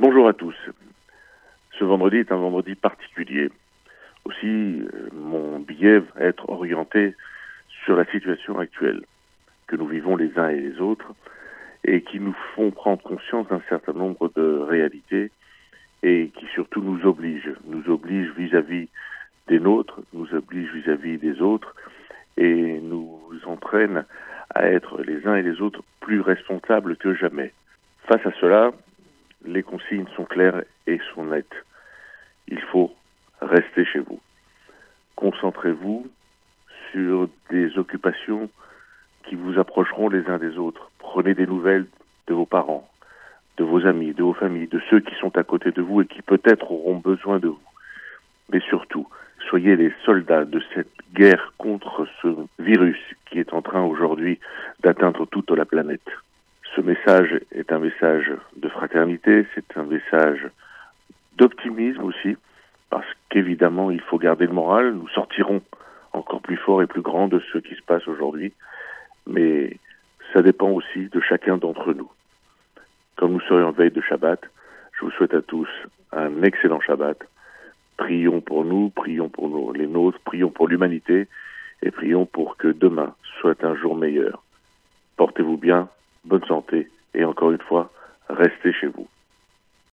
Bonjour à tous. Ce vendredi est un vendredi particulier. Aussi, euh, mon billet va être orienté sur la situation actuelle que nous vivons les uns et les autres et qui nous font prendre conscience d'un certain nombre de réalités et qui surtout nous obligent, nous obligent vis-à-vis des nôtres, nous obligent vis-à-vis des autres et nous entraînent à être les uns et les autres plus responsables que jamais. Face à cela, les consignes sont claires et sont nettes. Il faut rester chez vous. Concentrez-vous sur des occupations qui vous approcheront les uns des autres. Prenez des nouvelles de vos parents, de vos amis, de vos familles, de ceux qui sont à côté de vous et qui peut-être auront besoin de vous. Mais surtout, soyez les soldats de cette guerre contre ce virus qui est en train aujourd'hui d'atteindre toute la planète. Ce message est un message fraternité, c'est un message d'optimisme aussi, parce qu'évidemment, il faut garder le moral. Nous sortirons encore plus fort et plus grand de ce qui se passe aujourd'hui, mais ça dépend aussi de chacun d'entre nous. Comme nous serions en veille de Shabbat, je vous souhaite à tous un excellent Shabbat. Prions pour nous, prions pour les nôtres, prions pour l'humanité et prions pour que demain soit un jour meilleur. Portez-vous bien, bonne santé et encore une fois, restez chez vous.